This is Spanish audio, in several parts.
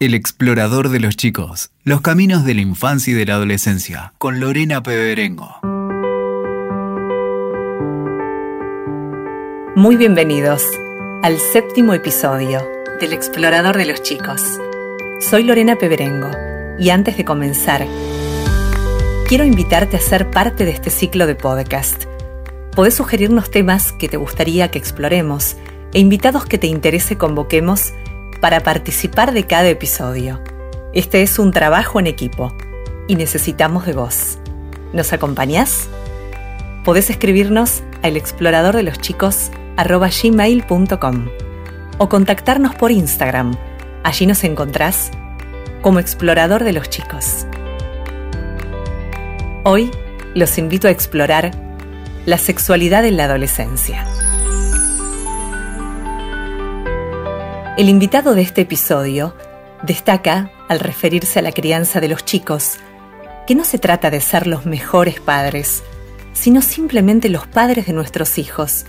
El explorador de los chicos, los caminos de la infancia y de la adolescencia, con Lorena Peberengo. Muy bienvenidos al séptimo episodio del explorador de los chicos. Soy Lorena Peberengo y antes de comenzar, quiero invitarte a ser parte de este ciclo de podcast. Podés sugerirnos temas que te gustaría que exploremos e invitados que te interese convoquemos para participar de cada episodio. Este es un trabajo en equipo y necesitamos de vos. ¿Nos acompañás? Podés escribirnos a elexploradordeloschicos.gmail.com o contactarnos por Instagram. Allí nos encontrás como Explorador de los Chicos. Hoy los invito a explorar la sexualidad en la adolescencia. El invitado de este episodio destaca, al referirse a la crianza de los chicos, que no se trata de ser los mejores padres, sino simplemente los padres de nuestros hijos,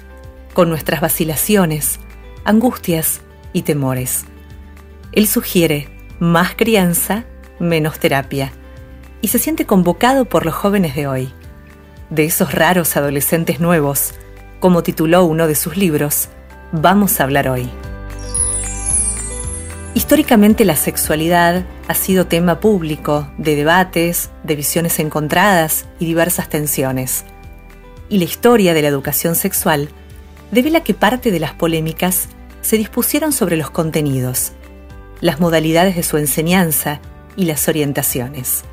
con nuestras vacilaciones, angustias y temores. Él sugiere más crianza, menos terapia, y se siente convocado por los jóvenes de hoy, de esos raros adolescentes nuevos, como tituló uno de sus libros, vamos a hablar hoy. Históricamente la sexualidad ha sido tema público de debates, de visiones encontradas y diversas tensiones. Y la historia de la educación sexual revela que parte de las polémicas se dispusieron sobre los contenidos, las modalidades de su enseñanza y las orientaciones.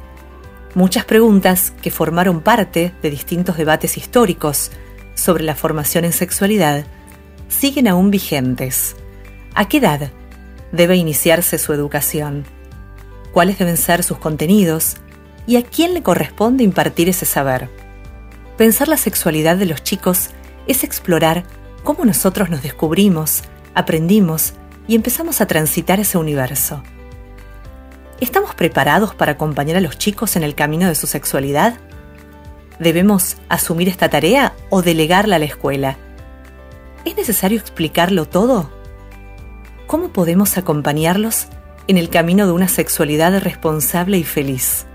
Muchas preguntas que formaron parte de distintos debates históricos sobre la formación en sexualidad siguen aún vigentes. ¿A qué edad debe iniciarse su educación, cuáles deben ser sus contenidos y a quién le corresponde impartir ese saber. Pensar la sexualidad de los chicos es explorar cómo nosotros nos descubrimos, aprendimos y empezamos a transitar ese universo. ¿Estamos preparados para acompañar a los chicos en el camino de su sexualidad? ¿Debemos asumir esta tarea o delegarla a la escuela? ¿Es necesario explicarlo todo? ¿Cómo podemos acompañarlos en el camino de una sexualidad responsable y feliz?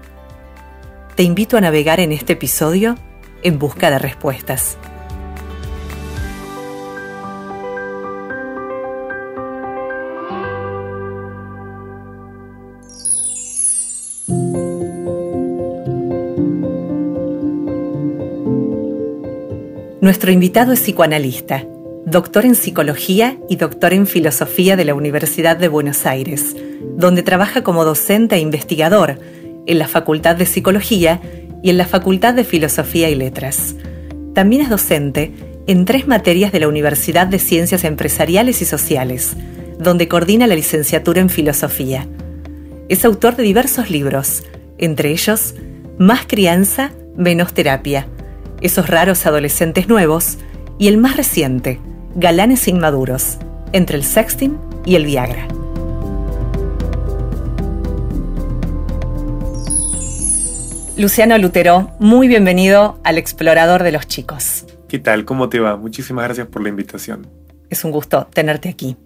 Te invito a navegar en este episodio en busca de respuestas. Nuestro invitado es psicoanalista doctor en psicología y doctor en filosofía de la Universidad de Buenos Aires, donde trabaja como docente e investigador en la Facultad de Psicología y en la Facultad de Filosofía y Letras. También es docente en tres materias de la Universidad de Ciencias Empresariales y Sociales, donde coordina la licenciatura en Filosofía. Es autor de diversos libros, entre ellos Más crianza, menos terapia, Esos raros adolescentes nuevos y el más reciente, Galanes inmaduros, entre el sexting y el Viagra. Luciano Lutero, muy bienvenido al Explorador de los Chicos. ¿Qué tal? ¿Cómo te va? Muchísimas gracias por la invitación. Es un gusto tenerte aquí.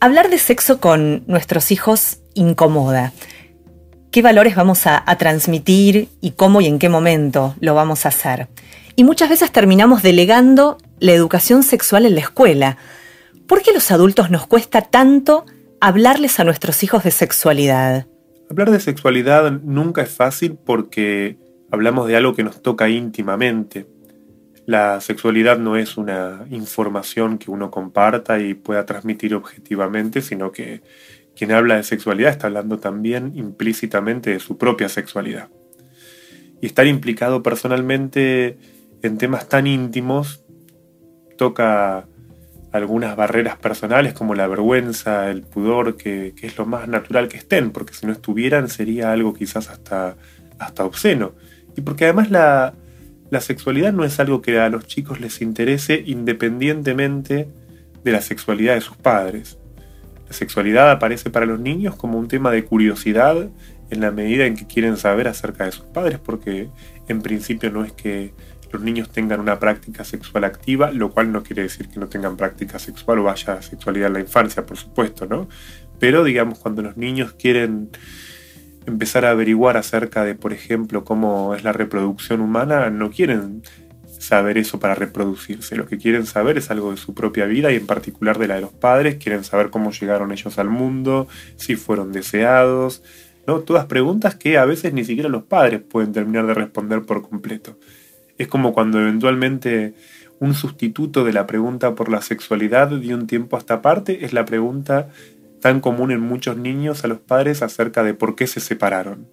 Hablar de sexo con nuestros hijos incomoda. ¿Qué valores vamos a, a transmitir y cómo y en qué momento lo vamos a hacer? Y muchas veces terminamos delegando la educación sexual en la escuela. ¿Por qué los adultos nos cuesta tanto hablarles a nuestros hijos de sexualidad? Hablar de sexualidad nunca es fácil porque hablamos de algo que nos toca íntimamente. La sexualidad no es una información que uno comparta y pueda transmitir objetivamente, sino que quien habla de sexualidad está hablando también implícitamente de su propia sexualidad. Y estar implicado personalmente en temas tan íntimos toca algunas barreras personales como la vergüenza, el pudor, que, es lo más natural que estén, porque si no estuvieran sería algo quizás hasta, hasta obsceno. Y porque además la, la sexualidad no es algo que a los chicos les interese independientemente de la sexualidad de sus padres. La sexualidad aparece para los niños como un tema de curiosidad en la medida en que quieren saber acerca de sus padres, porque en principio no es que los niños tengan una práctica sexual activa, lo cual no quiere decir que no tengan práctica sexual o haya sexualidad en la infancia, por supuesto, ¿no? Pero digamos, cuando los niños quieren empezar a averiguar acerca de, por ejemplo, cómo es la reproducción humana, no quieren saber eso para reproducirse. Lo que quieren saber es algo de su propia vida y en particular de la de los padres. Quieren saber cómo llegaron ellos al mundo, si fueron deseados, ¿no? Todas preguntas que a veces ni siquiera los padres pueden terminar de responder por completo. Es como cuando eventualmente un sustituto de la pregunta por la sexualidad de un tiempo hasta parte es la pregunta tan común en muchos niños a los padres acerca de por qué se separaron.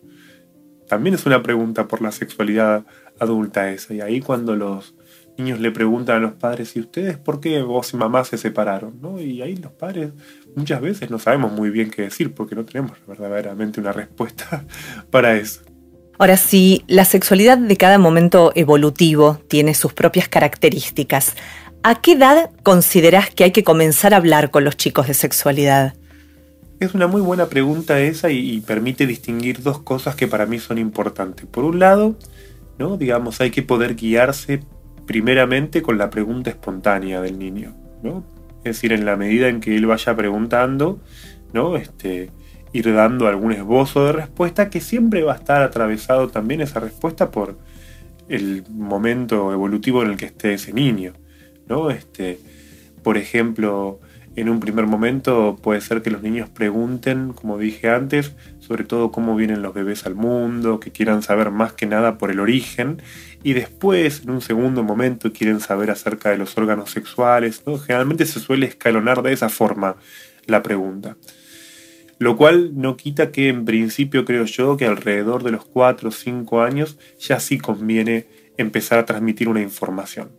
También es una pregunta por la sexualidad adulta esa. Y ahí cuando los niños le preguntan a los padres, ¿y ustedes por qué vos y mamá se separaron? ¿no? Y ahí los padres muchas veces no sabemos muy bien qué decir porque no tenemos verdaderamente una respuesta para eso. Ahora, si la sexualidad de cada momento evolutivo tiene sus propias características, ¿a qué edad considerás que hay que comenzar a hablar con los chicos de sexualidad? Es una muy buena pregunta esa y, permite distinguir dos cosas que para mí son importantes. Por un lado, ¿no? digamos, hay que poder guiarse primeramente con la pregunta espontánea del niño. ¿no? Es decir, en la medida en que él vaya preguntando, ¿no? este, ir dando algún esbozo de respuesta que siempre va a estar atravesado también esa respuesta por el momento evolutivo en el que esté ese niño. ¿no? Este, por ejemplo, en un primer momento puede ser que los niños pregunten, como dije antes, sobre todo cómo vienen los bebés al mundo, que quieran saber más que nada por el origen, y después, en un segundo momento, quieren saber acerca de los órganos sexuales. Generalmente se suele escalonar de esa forma la pregunta. Lo cual no quita que en principio creo yo que alrededor de los 4 o 5 años ya sí conviene empezar a transmitir una información.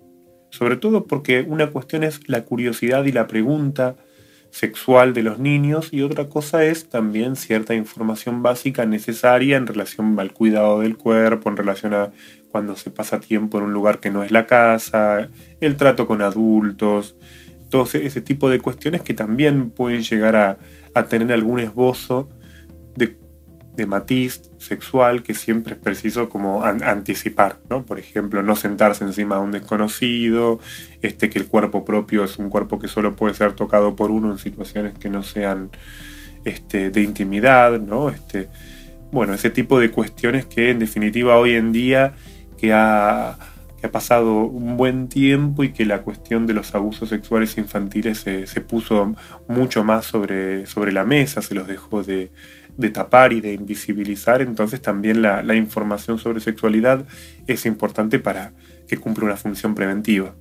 Sobre todo porque una cuestión es la curiosidad y la pregunta sexual de los niños y otra cosa es también cierta información básica necesaria en relación al cuidado del cuerpo, en relación a cuando se pasa tiempo en un lugar que no es la casa, el trato con adultos, todo ese tipo de cuestiones que también pueden llegar a, a tener algún esbozo de de matiz sexual que siempre es preciso como anticipar, ¿no? Por ejemplo, no sentarse encima de un desconocido, este, que el cuerpo propio es un cuerpo que solo puede ser tocado por uno en situaciones que no sean este, de intimidad, ¿no? Este, bueno, ese tipo de cuestiones que en definitiva hoy en día que ha, ha pasado un buen tiempo y que la cuestión de los abusos sexuales infantiles se, se puso mucho más sobre, sobre la mesa, se los dejó de de tapar y de invisibilizar, entonces también la, información sobre sexualidad es importante para que cumpla una función preventiva.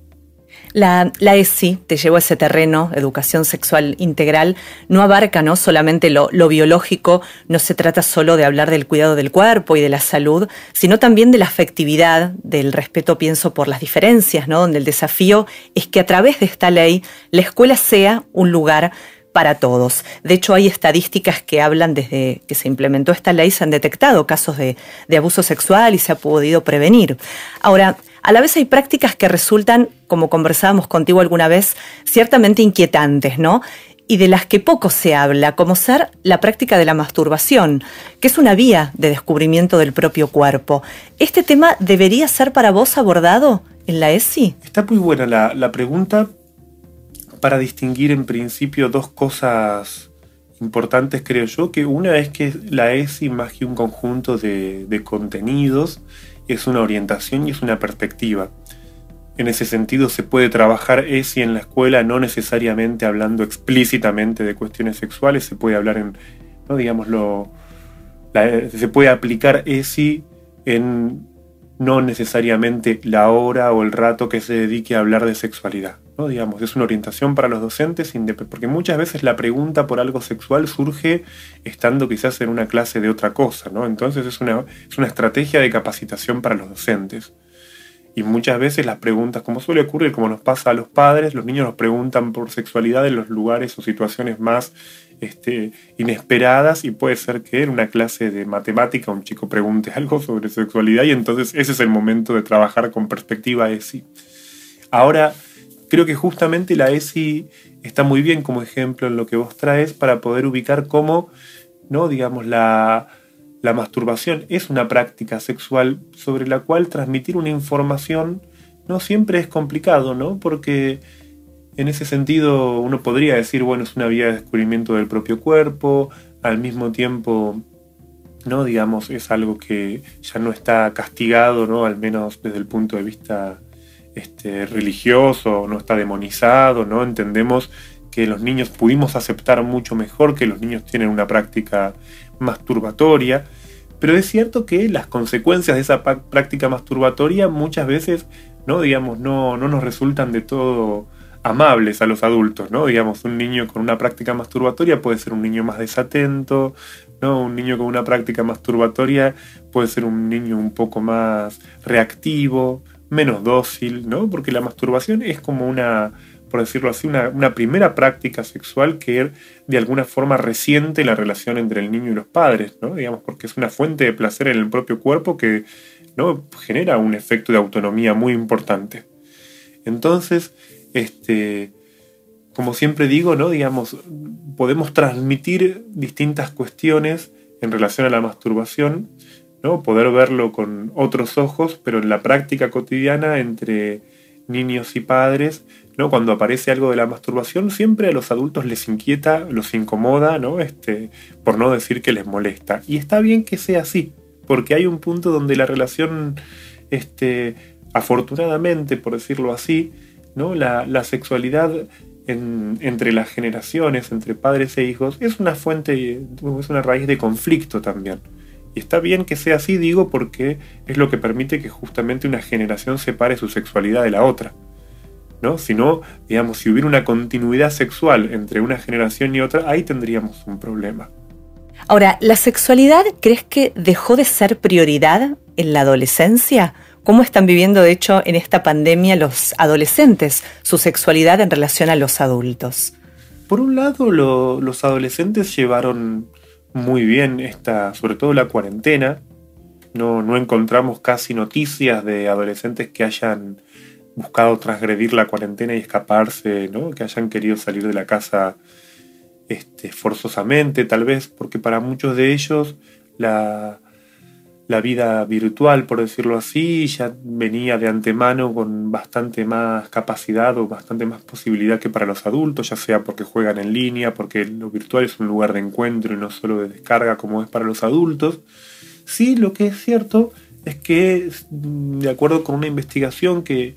La, la, ESI te llevó a ese terreno, educación sexual integral, no abarca ¿no? solamente lo, lo, biológico, no se trata solo de hablar del cuidado del cuerpo y de la salud, sino también de la afectividad, del respeto, pienso, por las diferencias, ¿no? donde el desafío es que a través de esta ley la escuela sea un lugar para todos. De hecho, hay estadísticas que hablan desde que se implementó esta ley, se han detectado casos de, abuso sexual y se ha podido prevenir. Ahora, a la vez hay prácticas que resultan, como conversábamos contigo alguna vez, ciertamente inquietantes, ¿no? Y de las que poco se habla, como ser la práctica de la masturbación, que es una vía de descubrimiento del propio cuerpo. ¿Este tema debería ser para vos abordado en la ESI? Está muy buena la, pregunta para distinguir en principio dos cosas importantes, creo yo, que una es que la ESI, más que un conjunto de, contenidos, es una orientación y es una perspectiva. En ese sentido se puede trabajar ESI en la escuela no necesariamente hablando explícitamente de cuestiones sexuales, se puede hablar en, no digámoslo, se puede aplicar ESI en no necesariamente la hora o el rato que se dedique a hablar de sexualidad. ¿No? Digamos, es una orientación para los docentes, porque muchas veces la pregunta por algo sexual surge estando quizás en una clase de otra cosa, ¿no? Entonces es una, es una estrategia de capacitación para los docentes. Y muchas veces las preguntas, como suele ocurrir, como nos pasa a los padres, los niños nos preguntan por sexualidad en los lugares o situaciones más este, inesperadas y puede ser que en una clase de matemática un chico pregunte algo sobre sexualidad y entonces ese es el momento de trabajar con perspectiva ESI. Ahora, creo que justamente la ESI está muy bien como ejemplo en lo que vos traes para poder ubicar cómo, ¿no? digamos, la, la masturbación es una práctica sexual sobre la cual transmitir una información no siempre es complicado, ¿no? Porque en ese sentido uno podría decir, bueno, es una vía de descubrimiento del propio cuerpo, al mismo tiempo, ¿no? Digamos, es algo que ya no está castigado, ¿no? Al menos desde el punto de vista este, religioso, no está demonizado, ¿no? Entendemos que los niños pudimos aceptar mucho mejor que los niños tienen una práctica masturbatoria, pero es cierto que las consecuencias de esa práctica masturbatoria muchas veces, ¿no? Digamos, no, no nos resultan de todo amables a los adultos, ¿no? Digamos, un niño con una práctica masturbatoria puede ser un niño más desatento, ¿no? Un niño con una práctica masturbatoria puede ser un niño un poco más reactivo, menos dócil, ¿no? Porque la masturbación es como una, por decirlo así, una, primera práctica sexual que de alguna forma resiente la relación entre el niño y los padres, ¿no? Digamos, porque es una fuente de placer en el propio cuerpo que ¿no? genera un efecto de autonomía muy importante. Entonces, este, como siempre digo, ¿no? Digamos, podemos transmitir distintas cuestiones en relación a la masturbación, ¿no? Poder verlo con otros ojos, pero en la práctica cotidiana entre niños y padres, ¿no? Cuando aparece algo de la masturbación, siempre a los adultos les inquieta, los incomoda, ¿no? Este, por no decir que les molesta. Y está bien que sea así, porque hay un punto donde la relación, este, afortunadamente, por decirlo así. La, sexualidad entre las generaciones, entre padres e hijos, es una fuente, es una raíz de conflicto también. Y está bien que sea así, digo, porque es lo que permite que justamente una generación separe su sexualidad de la otra. ¿no? Si no, digamos, si hubiera una continuidad sexual entre una generación y otra, ahí tendríamos un problema. Ahora, ¿la sexualidad crees que dejó de ser prioridad en la adolescencia? ¿Cómo están viviendo, de hecho, en esta pandemia los adolescentes su sexualidad en relación a los adultos? Por un lado, los adolescentes llevaron muy bien esta, sobre todo la cuarentena. No, no encontramos casi noticias de adolescentes que hayan buscado transgredir la cuarentena y escaparse, ¿no? que hayan querido salir de la casa este, forzosamente, tal vez porque para muchos de ellos la, la vida virtual, por decirlo así, ya venía de antemano con bastante más capacidad o bastante más posibilidad que para los adultos, ya sea porque juegan en línea, porque lo virtual es un lugar de encuentro y no solo de descarga como es para los adultos. Sí, lo que es cierto es que, de acuerdo con una investigación que,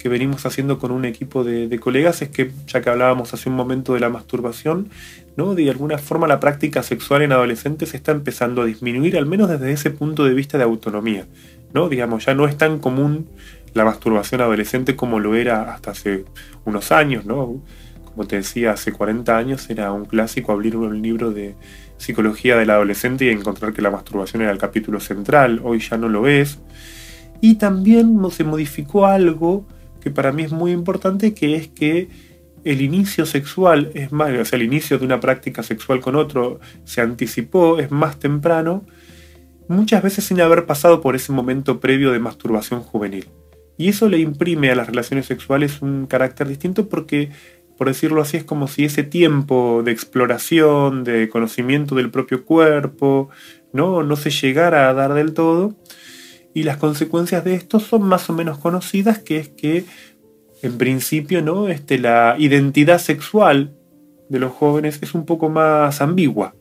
que venimos haciendo con un equipo de, colegas, es que, ya que hablábamos hace un momento de la masturbación, ¿no? De alguna forma la práctica sexual en adolescentes está empezando a disminuir, al menos desde ese punto de vista de autonomía. ¿no? Digamos, ya no es tan común la masturbación adolescente como lo era hasta hace unos años, ¿no? Como te decía, hace 40 años era un clásico abrir un libro de psicología del adolescente y encontrar que la masturbación era el capítulo central, hoy ya no lo es. Y también se modificó algo que para mí es muy importante, que es que el inicio sexual es más, o sea, el inicio de una práctica sexual con otro se anticipó, es más temprano, muchas veces sin haber pasado por ese momento previo de masturbación juvenil. Y eso le imprime a las relaciones sexuales un carácter distinto porque, por decirlo así, es como si ese tiempo de exploración, de conocimiento del propio cuerpo, no, no se llegara a dar del todo. Y las consecuencias de esto son más o menos conocidas, que es que en principio, ¿no? Este, la identidad sexual de los jóvenes es un poco más ambigua,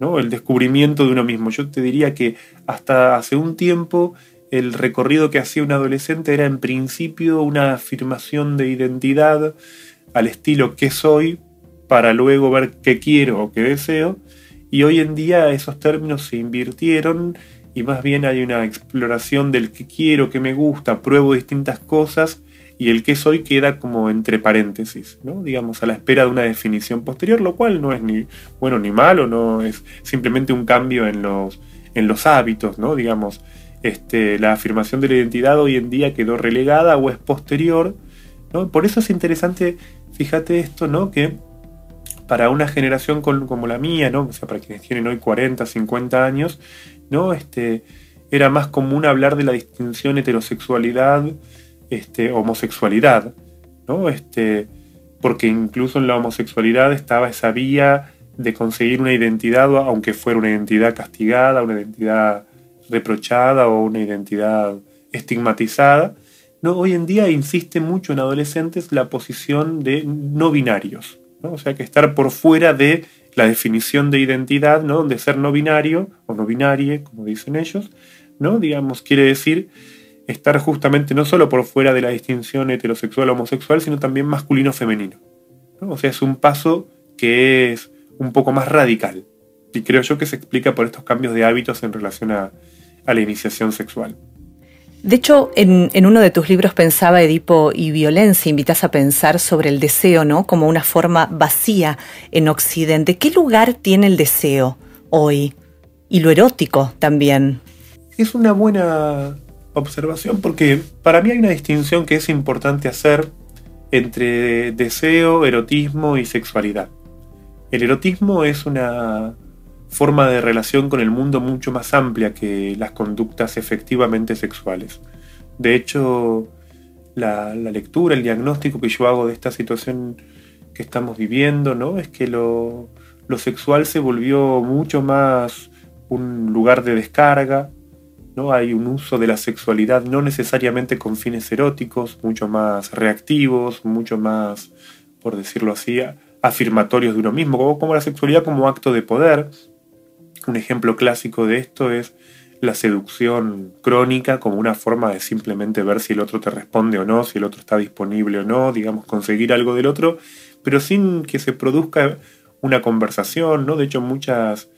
¿no? El descubrimiento de uno mismo. Yo te diría que hasta hace un tiempo el recorrido que hacía un adolescente era en principio una afirmación de identidad al estilo qué soy para luego ver qué quiero o qué deseo. Y hoy en día esos términos se invirtieron y más bien hay una exploración del que quiero, que me gusta, pruebo distintas cosas y el que soy queda como entre paréntesis, ¿no? digamos, a la espera de una definición posterior, lo cual no es ni bueno ni malo, no es simplemente un cambio en los, en los hábitos, ¿no? digamos, este, la afirmación de la identidad hoy en día quedó relegada o es posterior, ¿no? por eso es interesante, fíjate esto, ¿no? que para una generación como la mía, ¿no? o sea, para quienes tienen hoy 40, 50 años, ¿no? este, era más común hablar de la distinción heterosexualidad, este, homosexualidad, ¿no? Este, porque incluso en la homosexualidad estaba esa vía de conseguir una identidad, aunque fuera una identidad castigada, una identidad reprochada o una identidad estigmatizada, ¿no? hoy en día insiste mucho en adolescentes la posición de no binarios, o sea que estar por fuera de la definición de identidad, ¿no? donde ser no binario o no binarie, como dicen ellos, ¿no? digamos, quiere decir estar justamente no solo por fuera de la distinción heterosexual homosexual, sino también masculino-femenino. O sea, es un paso que es un poco más radical. Y creo yo que se explica por estos cambios de hábitos en relación a, la iniciación sexual. De hecho, en, uno de tus libros pensaba Edipo y violencia, invitas a pensar sobre el deseo, ¿no? Como una forma vacía en Occidente. ¿Qué lugar tiene el deseo hoy? Y lo erótico también. Es una buena observación porque para mí hay una distinción que es importante hacer entre deseo, erotismo y sexualidad. El erotismo es una forma de relación con el mundo mucho más amplia que las conductas efectivamente sexuales. De hecho, la, lectura, el diagnóstico que yo hago de esta situación que estamos viviendo, ¿no? Es que lo, lo sexual se volvió mucho más un lugar de descarga, ¿no? Hay un uso de la sexualidad no necesariamente con fines eróticos, mucho más reactivos, mucho más, por decirlo así, afirmatorios de uno mismo, como, la sexualidad como acto de poder. Un ejemplo clásico de esto es la seducción crónica como una forma de simplemente ver si el otro te responde o no, si el otro está disponible o no, digamos, conseguir algo del otro, pero sin que se produzca una conversación, ¿no? De hecho, muchas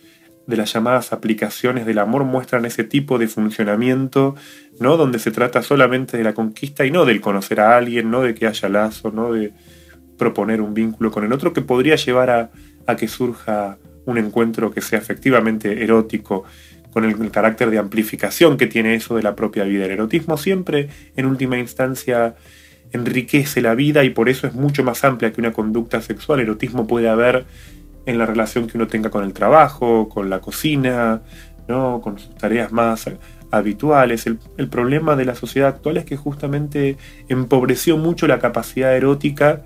de las llamadas aplicaciones del amor muestran ese tipo de funcionamiento, ¿no? Donde se trata solamente de la conquista y no del conocer a alguien, no de que haya lazo, no de proponer un vínculo con el otro que podría llevar a, que surja un encuentro que sea efectivamente erótico, con el, carácter de amplificación que tiene eso de la propia vida. El erotismo siempre, en última instancia, enriquece la vida y por eso es mucho más amplia que una conducta sexual. erotismo puede haber en la relación que uno tenga con el trabajo, con la cocina, ¿no? con sus tareas más habituales. El, el, problema de la sociedad actual es que justamente empobreció mucho la capacidad erótica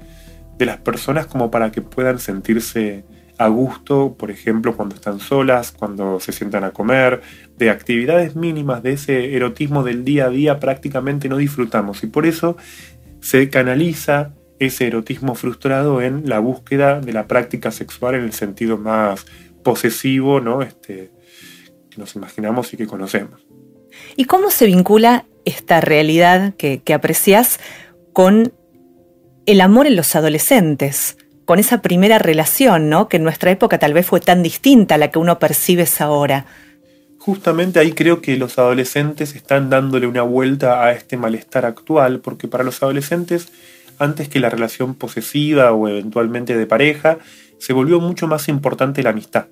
de las personas como para que puedan sentirse a gusto, por ejemplo, cuando están solas, cuando se sientan a comer, de actividades mínimas de ese erotismo del día a día prácticamente no disfrutamos y por eso se canaliza ese erotismo frustrado en la búsqueda de la práctica sexual en el sentido más posesivo, ¿no? Este, que nos imaginamos y que conocemos. ¿Y cómo se vincula esta realidad que, que aprecias con el amor en los adolescentes? Con esa primera relación, ¿no? Que en nuestra época tal vez fue tan distinta a la que uno percibe ahora. Justamente ahí creo que los adolescentes están dándole una vuelta a este malestar actual, porque para los adolescentes antes que la relación posesiva o eventualmente de pareja, se volvió mucho más importante la amistad.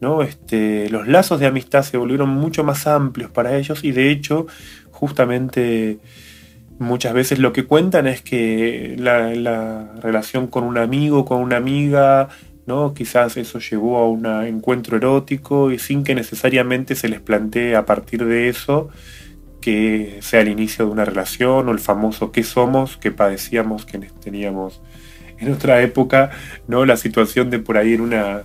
¿no? Este, los lazos de amistad se volvieron mucho más amplios para ellos y de hecho, justamente muchas veces lo que cuentan es que la, relación con un amigo, con una amiga, ¿no? Quizás eso llevó a un encuentro erótico y sin que necesariamente se les plantee a partir de eso que sea el inicio de una relación o el famoso qué somos que padecíamos quienes teníamos en otra época, ¿no? La situación de por ahí en una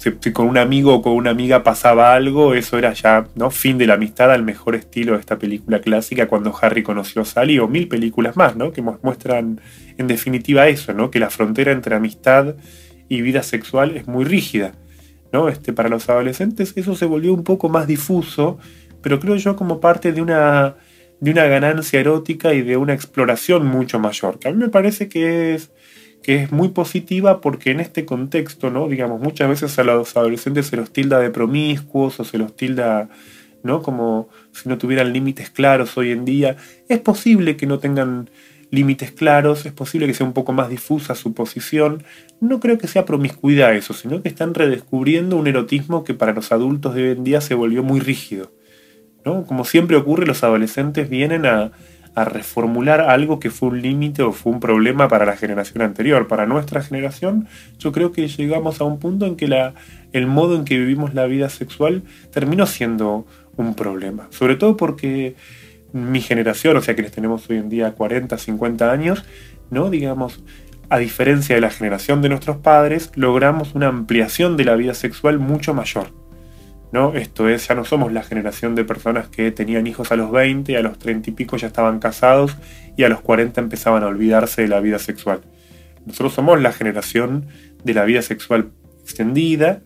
si, con un amigo o con una amiga pasaba algo, eso era ya, ¿no? Fin de la amistad al mejor estilo de esta película clásica cuando Harry conoció a Sally o mil películas más, ¿no? Que muestran en definitiva eso, ¿no? Que la frontera entre amistad y vida sexual es muy rígida, ¿no? Este, para los adolescentes eso se volvió un poco más difuso pero creo yo como parte de una, de una ganancia erótica y de una exploración mucho mayor, que a mí me parece que es, que es muy positiva porque en este contexto, ¿no? Digamos, muchas veces a los adolescentes se los tilda de promiscuos o se los tilda, ¿no? Como si no tuvieran límites claros hoy en día. Es posible que no tengan límites claros, es posible que sea un poco más difusa su posición. No creo que sea promiscuidad eso, sino que están redescubriendo un erotismo que para los adultos de hoy en día se volvió muy rígido. Como siempre ocurre, los adolescentes vienen a, reformular algo que fue un límite o fue un problema para la generación anterior. Para nuestra generación, yo creo que llegamos a un punto en que la, el modo en que vivimos la vida sexual terminó siendo un problema. Sobre todo porque mi generación, o sea, quienes tenemos hoy en día 40, 50 años, ¿no? Digamos, a diferencia de la generación de nuestros padres, logramos una ampliación de la vida sexual mucho mayor. ¿No? Esto es, ya no somos la generación de personas que tenían hijos a los 20, a los 30 y pico ya estaban casados y a los 40 empezaban a olvidarse de la vida sexual. Nosotros somos la generación de la vida sexual extendida,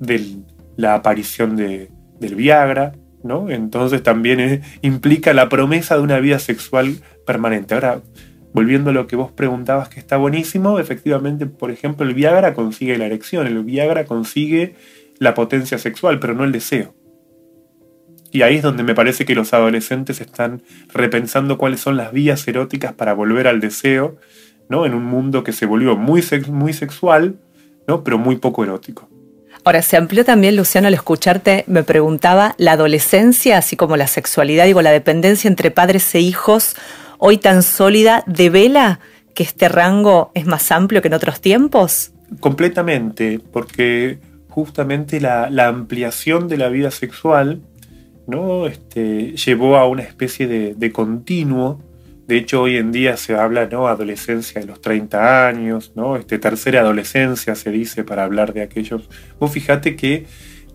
de la aparición de, del Viagra, ¿no? Entonces también eh, implica la promesa de una vida sexual permanente. Ahora, volviendo a lo que vos preguntabas, que está buenísimo, efectivamente, por ejemplo, el Viagra consigue la erección, el Viagra consigue la potencia sexual, pero no el deseo. Y ahí es donde me parece que los adolescentes están repensando cuáles son las vías eróticas para volver al deseo, ¿no? En un mundo que se volvió muy, muy sexual, ¿no? Pero muy poco erótico. Ahora, se amplió también, Luciano, al escucharte, me preguntaba, la adolescencia, así como la sexualidad, digo, la dependencia entre padres e hijos, hoy tan sólida, ¿devela que este rango es más amplio que en otros tiempos? Completamente, porque justamente la, ampliación de la vida sexual ¿no? Este, llevó a una especie de, continuo. De hecho, hoy en día se habla ¿no? adolescencia de los 30 años, ¿no? este, tercera adolescencia se dice para hablar de aquellos. Vos fíjate que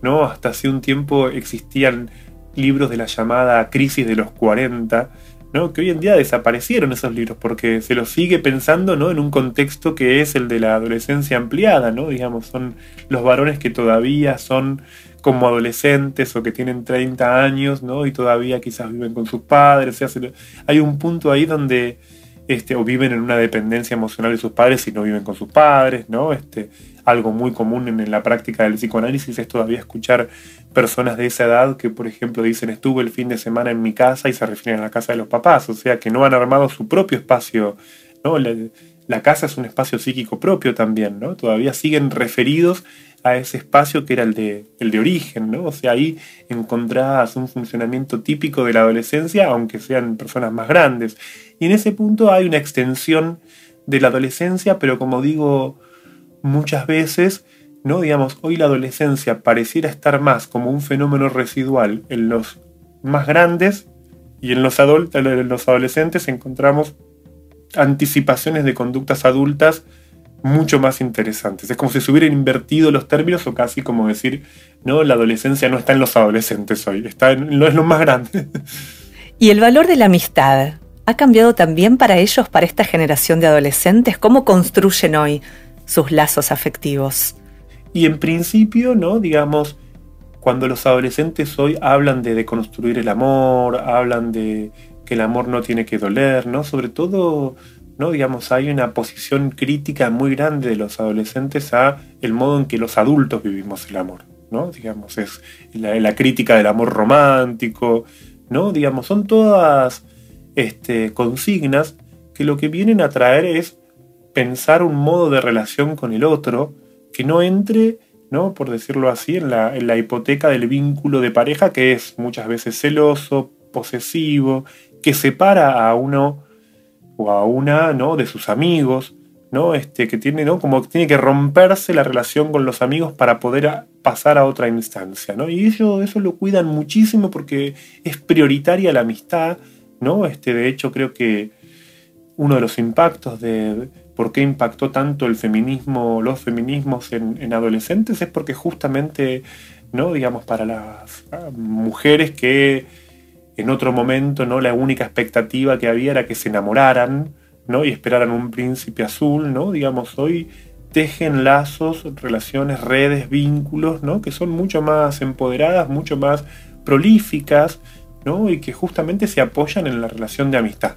¿no? hasta hace un tiempo existían libros de la llamada crisis de los 40, ¿no? que hoy en día desaparecieron esos libros porque se los sigue pensando ¿no? en un contexto que es el de la adolescencia ampliada, ¿no? digamos, son los varones que todavía son como adolescentes o que tienen 30 años ¿no? y todavía quizás viven con sus padres. hay un punto ahí donde este, o viven en una dependencia emocional de sus padres y no viven con sus padres, ¿no? Este, algo muy común en, la práctica del psicoanálisis es todavía escuchar personas de esa edad que, por ejemplo, dicen estuve el fin de semana en mi casa y se refieren a la casa de los papás, o sea que no han armado su propio espacio, ¿no? La, casa es un espacio psíquico propio también, ¿no? Todavía siguen referidos a ese espacio que era el de, el de origen, ¿no? O sea, ahí encontrás un funcionamiento típico de la adolescencia, aunque sean personas más grandes. Y en ese punto hay una extensión de la adolescencia, pero como digo, muchas veces, ¿no? Digamos, hoy la adolescencia pareciera estar más como un fenómeno residual en los más grandes y en los, adolescentes encontramos anticipaciones de conductas adultas mucho más interesantes. Es como si se hubieran invertido los términos o casi como decir, no, la adolescencia no está en los adolescentes hoy, está en, es lo más grande. ¿Y el valor de la amistad ha cambiado también para ellos, para esta generación de adolescentes? ¿Cómo construyen hoy sus lazos afectivos. Y en principio, ¿no? Digamos, cuando los adolescentes hoy hablan de deconstruir el amor, hablan de que el amor no tiene que doler, ¿no? Sobre todo, ¿no? Digamos, hay una posición crítica muy grande de los adolescentes a el modo en que los adultos vivimos el amor, ¿no? Digamos, es la, la crítica del amor romántico, ¿no? Digamos, son todas este, consignas que lo que vienen a traer es pensar un modo de relación con el otro que no entre, ¿no? por decirlo así, en la, en la hipoteca del vínculo de pareja que es muchas veces celoso, posesivo, que separa a uno o a una ¿no? de sus amigos, ¿no? Este, que tiene, ¿no? Como que tiene que romperse la relación con los amigos para poder pasar a otra instancia, ¿no? Y ellos eso lo cuidan muchísimo porque es prioritaria la amistad, ¿no? Este, de hecho, creo que uno de los impactos de, por qué impactó tanto el feminismo, los feminismos en, adolescentes, es porque justamente, ¿no? digamos, para las ah, mujeres que en otro momento no la única expectativa que había era que se enamoraran, ¿no? y esperaran un príncipe azul, ¿no? digamos, hoy tejen lazos, relaciones, redes, vínculos, ¿no? que son mucho más empoderadas, mucho más prolíficas, ¿no? y que justamente se apoyan en la relación de amistad.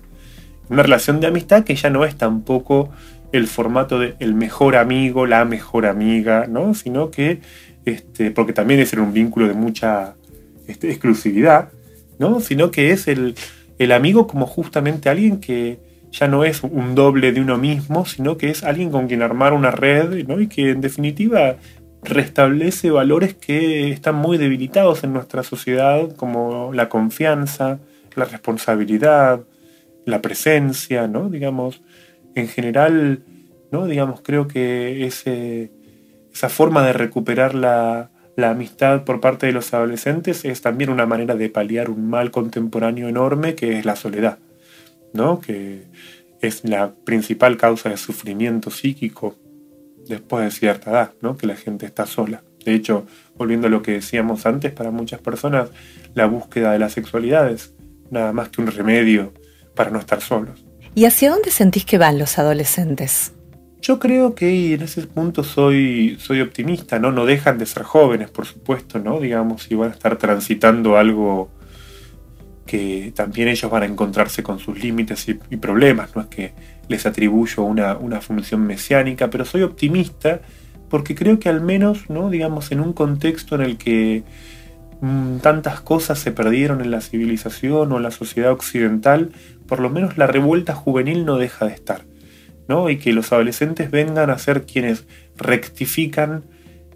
Una relación de amistad que ya no es tampoco el formato de el mejor amigo, la mejor amiga, ¿no? Sino que, este, porque también es un vínculo de mucha este, exclusividad, ¿no? Sino que es el, el amigo como justamente alguien que ya no es un doble de uno mismo, sino que es alguien con quien armar una red, ¿no? Y que en definitiva restablece valores que están muy debilitados en nuestra sociedad, como la confianza, la responsabilidad, la presencia, ¿no? Digamos, en general, ¿no? Digamos, creo que ese, esa forma de recuperar la, amistad por parte de los adolescentes es también una manera de paliar un mal contemporáneo enorme que es la soledad, ¿no? Que es la principal causa de sufrimiento psíquico después de cierta edad, ¿no? Que la gente está sola. De hecho, volviendo a lo que decíamos antes, para muchas personas la búsqueda de la sexualidad es nada más que un remedio para no estar solos. ¿Y hacia dónde sentís que van los adolescentes? Yo creo que en ese punto soy, soy optimista, ¿no? No dejan de ser jóvenes, por supuesto, ¿no? Digamos, si van a estar transitando algo que también ellos van a encontrarse con sus límites y, problemas, no es que les atribuyo una, una, función mesiánica, pero soy optimista porque creo que al menos, ¿no? digamos, en un contexto en el que mm, tantas cosas se perdieron en la civilización o en la sociedad occidental, por lo menos la revuelta juvenil no deja de estar, ¿no? y que los adolescentes vengan a ser quienes rectifican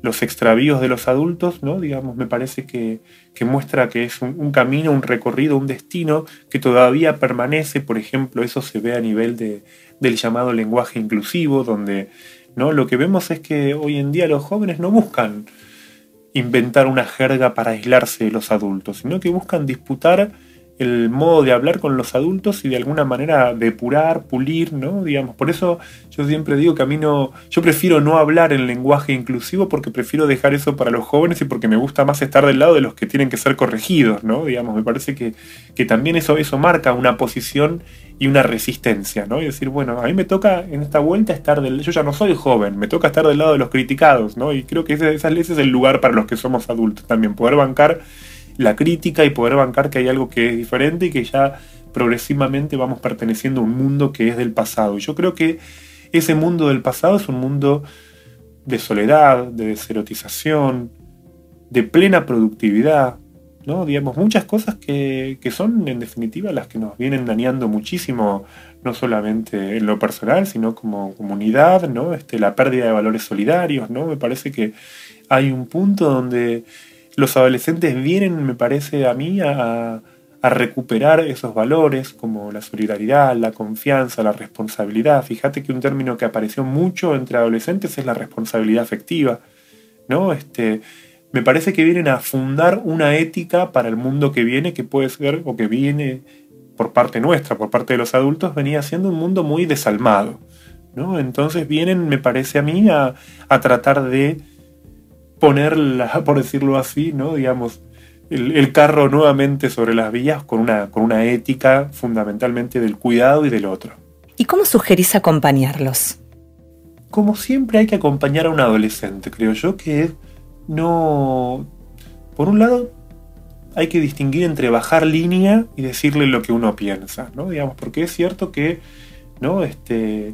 los extravíos de los adultos, ¿no? Digamos, me parece que, muestra que es un, camino, un recorrido, un destino que todavía permanece, por ejemplo, eso se ve a nivel de, del llamado lenguaje inclusivo, donde ¿no? lo que vemos es que hoy en día los jóvenes no buscan inventar una jerga para aislarse de los adultos, sino que buscan disputar el modo de hablar con los adultos y de alguna manera depurar, pulir, ¿no? Digamos, por eso yo siempre digo que a mí no, yo prefiero no hablar en lenguaje inclusivo porque prefiero dejar eso para los jóvenes y porque me gusta más estar del lado de los que tienen que ser corregidos, ¿no? Digamos, me parece que, que también eso, eso marca una posición y una resistencia, ¿no? Y decir, bueno, a mí me toca en esta vuelta estar del, yo ya no soy joven, me toca estar del lado de los criticados, ¿no? Y creo que ese, ese es el lugar para los que somos adultos también, poder bancar la crítica y poder bancar que hay algo que es diferente y que ya progresivamente vamos perteneciendo a un mundo que es del pasado. Y yo creo que ese mundo del pasado es un mundo de soledad, de deserotización, de plena productividad, ¿no? Digamos, muchas cosas que, que, son en definitiva las que nos vienen dañando muchísimo, no solamente en lo personal, sino como comunidad, ¿no? Este, la pérdida de valores solidarios, ¿no? Me parece que hay un punto donde los adolescentes vienen, me parece a mí, a, recuperar esos valores como la solidaridad, la confianza, la responsabilidad. Fíjate que un término que apareció mucho entre adolescentes es la responsabilidad afectiva. ¿no? Este, me parece que vienen a fundar una ética para el mundo que viene, que puede ser o que viene por parte nuestra, por parte de los adultos, venía siendo un mundo muy desalmado. ¿no? Entonces vienen, me parece a mí, a tratar de ponerla, por decirlo así, ¿no? Digamos, el, carro nuevamente sobre las vías con una, con una ética fundamentalmente del cuidado y del otro. ¿Y cómo sugerís acompañarlos? Como siempre hay que acompañar a un adolescente, creo yo, que no... Por un lado, hay que distinguir entre bajar línea y decirle lo que uno piensa, ¿no? Digamos, porque es cierto que, ¿no? Este,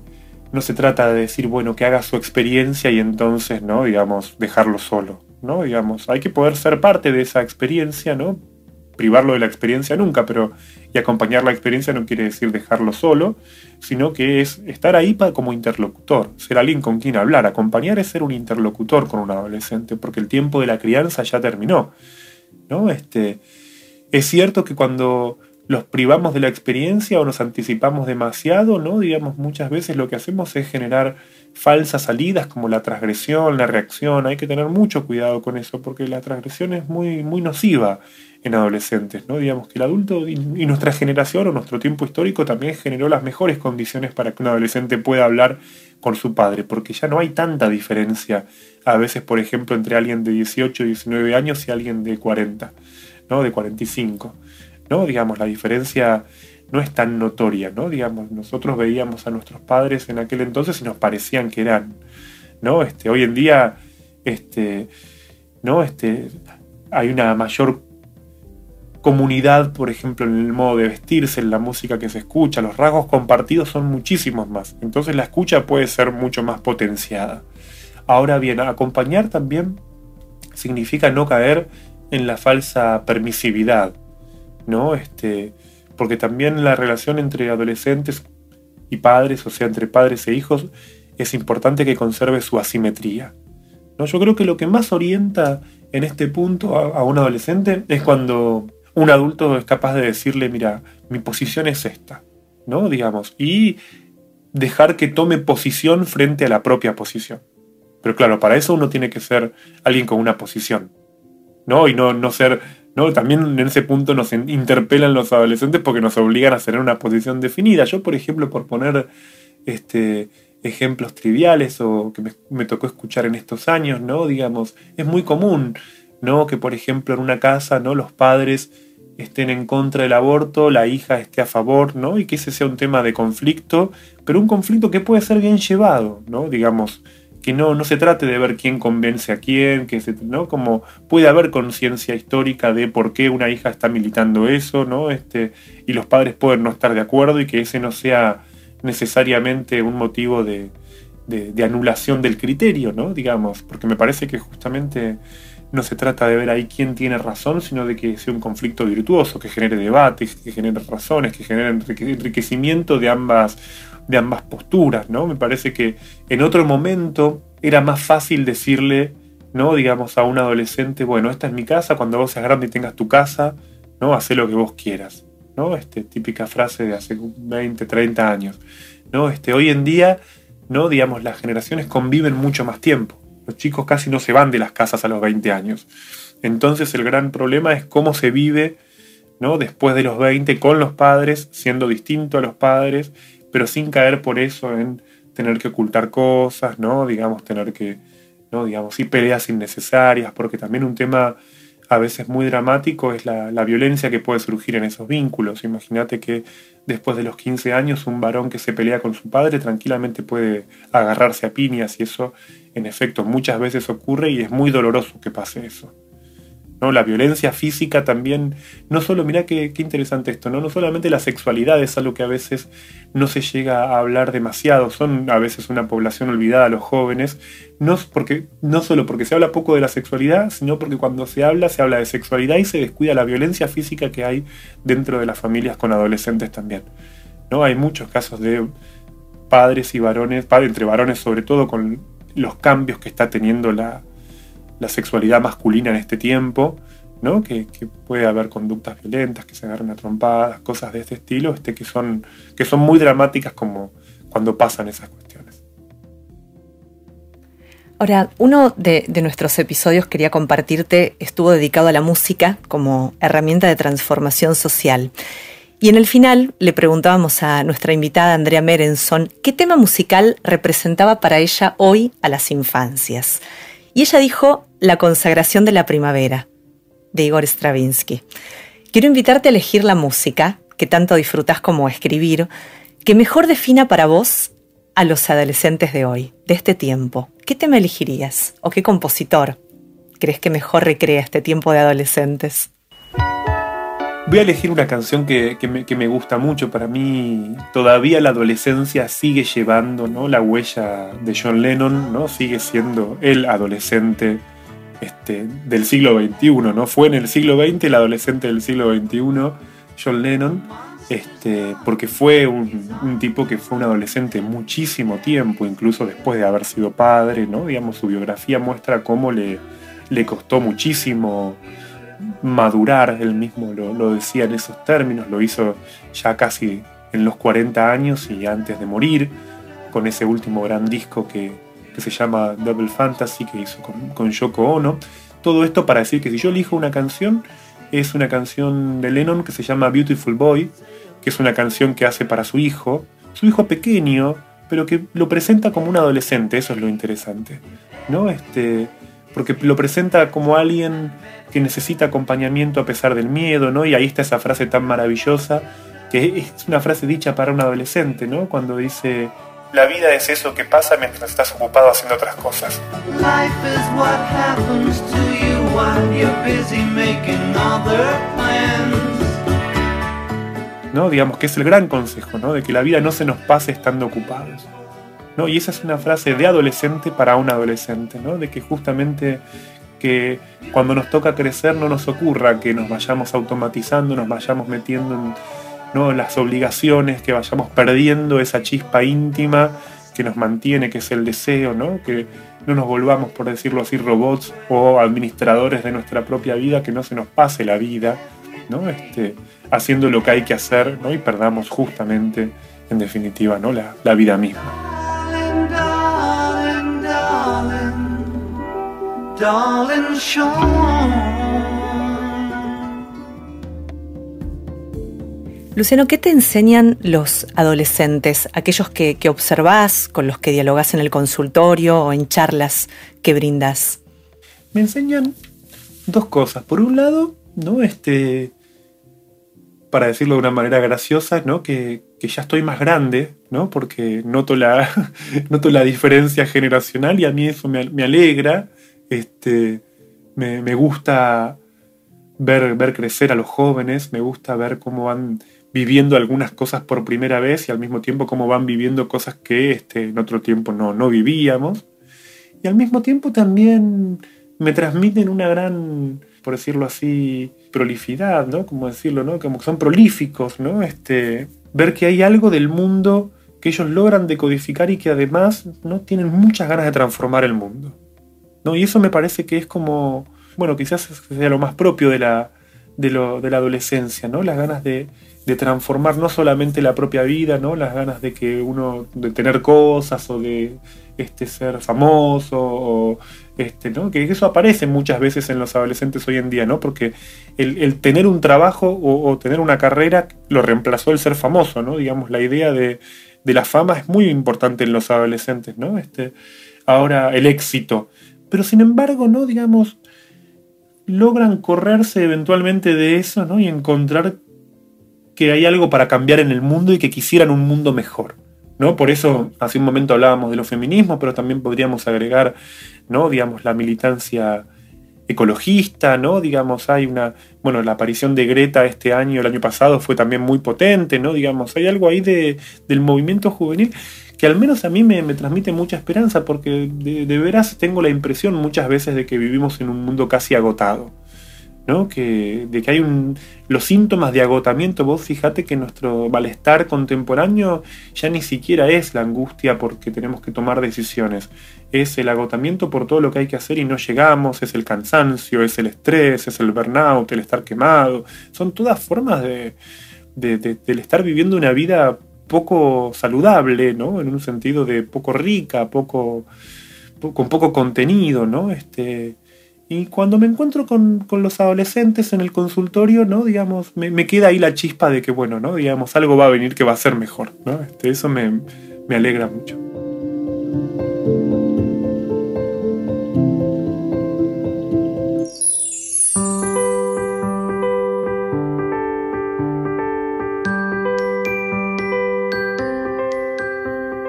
no se trata de decir, bueno, que haga su experiencia y entonces, ¿no? Digamos, dejarlo solo, ¿no? Digamos, hay que poder ser parte de esa experiencia, ¿no? Privarlo de la experiencia nunca, pero y acompañar la experiencia no quiere decir dejarlo solo, sino que es estar ahí para, como interlocutor, ser alguien con quien hablar. Acompañar es ser un interlocutor con un adolescente, porque el tiempo de la crianza ya terminó, ¿no? Este, es cierto que cuando los privamos de la experiencia o nos anticipamos demasiado, ¿no? Digamos, muchas veces lo que hacemos es generar falsas salidas como la transgresión, la reacción. Hay que tener mucho cuidado con eso porque la transgresión es muy, muy nociva en adolescentes, ¿no? Digamos que el adulto y, nuestra generación o nuestro tiempo histórico también generó las mejores condiciones para que un adolescente pueda hablar con su padre, porque ya no hay tanta diferencia a veces, por ejemplo, entre alguien de 18, 19 años y alguien de 40, ¿no? De 45. ¿No? Digamos, la diferencia no es tan notoria, ¿no? Digamos, nosotros veíamos a nuestros padres en aquel entonces y nos parecían que eran, ¿no? Este, hoy en día, este, ¿no? Este, hay una mayor comunidad, por ejemplo, en el modo de vestirse, en la música que se escucha, los rasgos compartidos son muchísimos más. Entonces la escucha puede ser mucho más potenciada. Ahora bien, acompañar también significa no caer en la falsa permisividad, ¿no? Este, porque también la relación entre adolescentes y padres, o sea, entre padres e hijos, es importante que conserve su asimetría. ¿no? Yo creo que lo que más orienta en este punto a, un adolescente es cuando un adulto es capaz de decirle, mira, mi posición es esta, ¿no? Digamos, y dejar que tome posición frente a la propia posición. Pero claro, para eso uno tiene que ser alguien con una posición, ¿no? Y no, no ser ¿no? También en ese punto nos interpelan los adolescentes porque nos obligan a tener una posición definida. Yo, por ejemplo, por poner este, ejemplos triviales o que me, tocó escuchar en estos años, ¿no? Digamos, es muy común, ¿no? Que por ejemplo en una casa, ¿no? Los padres estén en contra del aborto, la hija esté a favor, ¿no? Y que ese sea un tema de conflicto, pero un conflicto que puede ser bien llevado, ¿no? Digamos, que no, no se trate de ver quién convence a quién, que se, ¿no? Como puede haber conciencia histórica de por qué una hija está militando eso, ¿no? Este, y los padres pueden no estar de acuerdo y que ese no sea necesariamente un motivo de, de, anulación del criterio, ¿no? Digamos, porque me parece que justamente no se trata de ver ahí quién tiene razón, sino de que sea un conflicto virtuoso, que genere debates, que genere razones, que genere enriquecimiento de ambas, de ambas posturas, ¿no? Me parece que en otro momento era más fácil decirle, ¿no? Digamos, a un adolescente, bueno, esta es mi casa, cuando vos seas grande y tengas tu casa, ¿no? Haz lo que vos quieras. ¿no? Este, típica frase de hace 20, 30 años. ¿no? Este, hoy en día, ¿no? Digamos, las generaciones conviven mucho más tiempo. Los chicos casi no se van de las casas a los 20 años. Entonces el gran problema es cómo se vive ¿no? después de los 20 con los padres, siendo distinto a los padres, pero sin caer por eso en tener que ocultar cosas, ¿no? Digamos, tener que, ¿no? Digamos, y peleas innecesarias, porque también un tema a veces muy dramático es la, violencia que puede surgir en esos vínculos. Imagínate que después de los 15 años un varón que se pelea con su padre tranquilamente puede agarrarse a piñas y eso en efecto muchas veces ocurre y es muy doloroso que pase eso. ¿No? La violencia física también, no solo, mira qué, interesante esto, ¿no? no solamente la sexualidad es algo que a veces no se llega a hablar demasiado, son a veces una población olvidada los jóvenes, no, porque, no solo porque se habla poco de la sexualidad, sino porque cuando se habla, se habla de sexualidad y se descuida la violencia física que hay dentro de las familias con adolescentes también. ¿no? Hay muchos casos de padres y varones, entre varones sobre todo, con los cambios que está teniendo la, la sexualidad masculina en este tiempo, ¿no? Que, puede haber conductas violentas, que se agarren a trompadas, cosas de este estilo, este, que, son, que son muy dramáticas como cuando pasan esas cuestiones. Ahora, uno de, de nuestros episodios quería compartirte estuvo dedicado a la música como herramienta de transformación social. Y en el final le preguntábamos a nuestra invitada Andrea Merenson qué tema musical representaba para ella hoy a las infancias. Y ella dijo La consagración de la primavera, de Igor Stravinsky. Quiero invitarte a elegir la música, que tanto disfrutas como escribir, que mejor defina para vos a los adolescentes de hoy, de este tiempo. ¿Qué tema elegirías? ¿O qué compositor crees que mejor recrea este tiempo de adolescentes? Voy a elegir una canción que, me, gusta mucho. Para mí, todavía la adolescencia sigue llevando ¿no? la huella de John Lennon, ¿no? sigue siendo el adolescente este, del siglo XXI. ¿no? Fue en el siglo XX el adolescente del siglo XXI, John Lennon, este, porque fue un, tipo que fue un adolescente muchísimo tiempo, incluso después de haber sido padre. ¿no? Digamos, su biografía muestra cómo le, le costó muchísimo madurar, él mismo lo, decía en esos términos, lo hizo ya casi en los 40 años y antes de morir, con ese último gran disco que, se llama Double Fantasy que hizo con, con, Yoko Ono. Todo esto para decir que si yo elijo una canción, es una canción de Lennon que se llama Beautiful Boy, que es una canción que hace para su hijo, su hijo pequeño, pero que lo presenta como un adolescente, eso es lo interesante. ¿no? Este, porque lo presenta como alguien que necesita acompañamiento a pesar del miedo, ¿no? Y ahí está esa frase tan maravillosa, que es una frase dicha para un adolescente, ¿no? Cuando dice, la vida es eso que pasa mientras estás ocupado haciendo otras cosas. ¿No? Digamos que es el gran consejo, ¿no? De que la vida no se nos pase estando ocupados. ¿no? Y esa es una frase de adolescente para un adolescente, ¿no? De que justamente que cuando nos toca crecer no nos ocurra que nos vayamos automatizando, nos vayamos metiendo en ¿no? las obligaciones, que vayamos perdiendo esa chispa íntima que nos mantiene, que es el deseo, ¿no? que no nos volvamos, por decirlo así, robots o administradores de nuestra propia vida, que no se nos pase la vida, ¿no? este, haciendo lo que hay que hacer ¿no? y perdamos justamente, en definitiva, ¿no? la, la vida misma. Luciano, ¿qué te enseñan los adolescentes, aquellos que, que observás, con los que dialogas en el consultorio o en charlas que brindas? Me enseñan dos cosas. Por un lado, ¿no? Este, para decirlo de una manera graciosa, ¿no? Que, ya estoy más grande, ¿no? Porque noto la, noto la diferencia generacional y a mí eso me, alegra. Este, me, me, gusta ver, ver crecer a los jóvenes, me gusta ver cómo van viviendo algunas cosas por primera vez y al mismo tiempo cómo van viviendo cosas que este, en otro tiempo no, no vivíamos. Y al mismo tiempo también me transmiten una gran, por decirlo así, prolificidad, ¿no? Como decirlo, ¿no? Como que son prolíficos, ¿no? Este, ver que hay algo del mundo que ellos logran decodificar y que además no tienen muchas ganas de transformar el mundo. ¿no? Y eso me parece que es como, bueno, quizás sea lo más propio de la, de, lo, de la adolescencia, ¿no? Las ganas de, de transformar no solamente la propia vida, ¿no? Las ganas de que uno, de tener cosas o de este, ser famoso, o, este, ¿no? Que eso aparece muchas veces en los adolescentes hoy en día, ¿no? Porque el, tener un trabajo o, tener una carrera lo reemplazó el ser famoso, ¿no? Digamos, la idea de, de la fama es muy importante en los adolescentes, ¿no? Este, ahora el éxito. Pero sin embargo, ¿no? Digamos, logran correrse eventualmente de eso, ¿no? Y encontrar que hay algo para cambiar en el mundo y que quisieran un mundo mejor. ¿no? Por eso hace un momento hablábamos de los feminismos, pero también podríamos agregar, ¿no? digamos, la militancia ecologista, ¿no? Digamos, hay una, bueno, la aparición de Greta este año, el año pasado, fue también muy potente, ¿no? Digamos, hay algo ahí de, del movimiento juvenil que al menos a mí me, transmite mucha esperanza, porque de, veras tengo la impresión muchas veces de que vivimos en un mundo casi agotado. ¿no? Que, de que hay los síntomas de agotamiento. Vos fíjate que nuestro malestar contemporáneo ya ni siquiera es la angustia porque tenemos que tomar decisiones. Es el agotamiento por todo lo que hay que hacer y no llegamos, es el cansancio, es el estrés, es el burnout, el estar quemado. Son todas formas de, del estar viviendo una vida poco saludable, ¿no? En un sentido de poco rica, poco, con poco contenido, ¿no? Este, y cuando me encuentro con, los adolescentes en el consultorio, ¿no? Digamos, me, queda ahí la chispa de que, bueno, ¿no? Digamos, algo va a venir que va a ser mejor, ¿no? Este, eso me, me alegra mucho.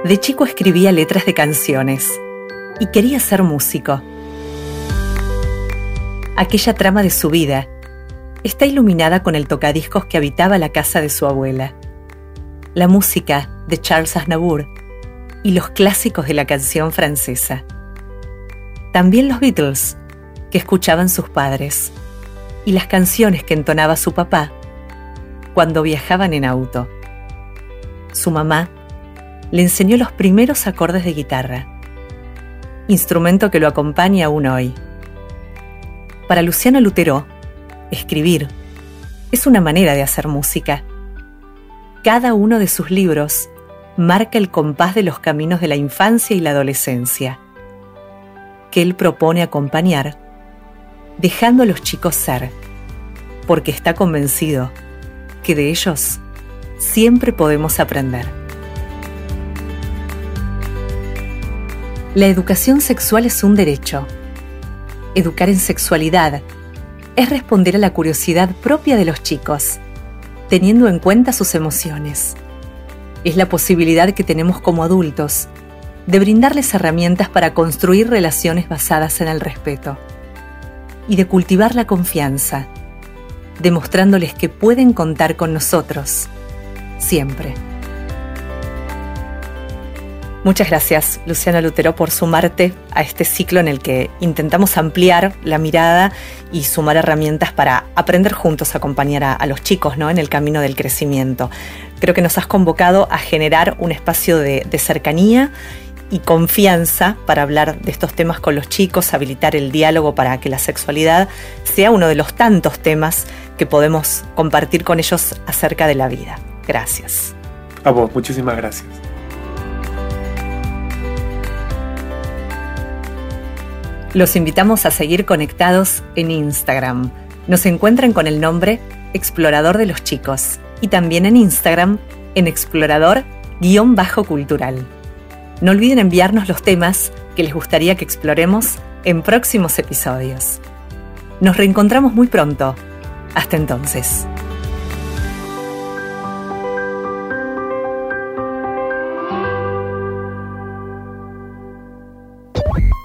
De chico escribía letras de canciones y quería ser músico aquella trama de su vida, está iluminada con el tocadiscos que habitaba la casa de su abuela, la música de Charles Aznavour y los clásicos de la canción francesa. También los Beatles, que escuchaban sus padres, y las canciones que entonaba su papá cuando viajaban en auto. Su mamá le enseñó los primeros acordes de guitarra, instrumento que lo acompaña aún hoy. Para Luciano Lutero, escribir es una manera de hacer música. Cada uno de sus libros marca el compás de los caminos de la infancia y la adolescencia, que él propone acompañar, dejando a los chicos ser, porque está convencido que de ellos siempre podemos aprender. La educación sexual es un derecho educar en sexualidad es responder a la curiosidad propia de los chicos, teniendo en cuenta sus emociones. Es la posibilidad que tenemos como adultos de brindarles herramientas para construir relaciones basadas en el respeto y de cultivar la confianza, demostrándoles que pueden contar con nosotros, siempre. Muchas gracias, Luciana Lutero, por sumarte a este ciclo en el que intentamos ampliar la mirada y sumar herramientas para aprender juntos a acompañar a, los chicos ¿no? en el camino del crecimiento. Creo que nos has convocado a generar un espacio de, de cercanía y confianza para hablar de estos temas con los chicos, habilitar el diálogo para que la sexualidad sea uno de los tantos temas que podemos compartir con ellos acerca de la vida. Gracias. A vos, muchísimas gracias. Los invitamos a seguir conectados en Instagram. Nos encuentran con el nombre Explorador de los Chicos y también en Instagram en explorador-cultural. No olviden enviarnos los temas que les gustaría que exploremos en próximos episodios. Nos reencontramos muy pronto. Hasta entonces.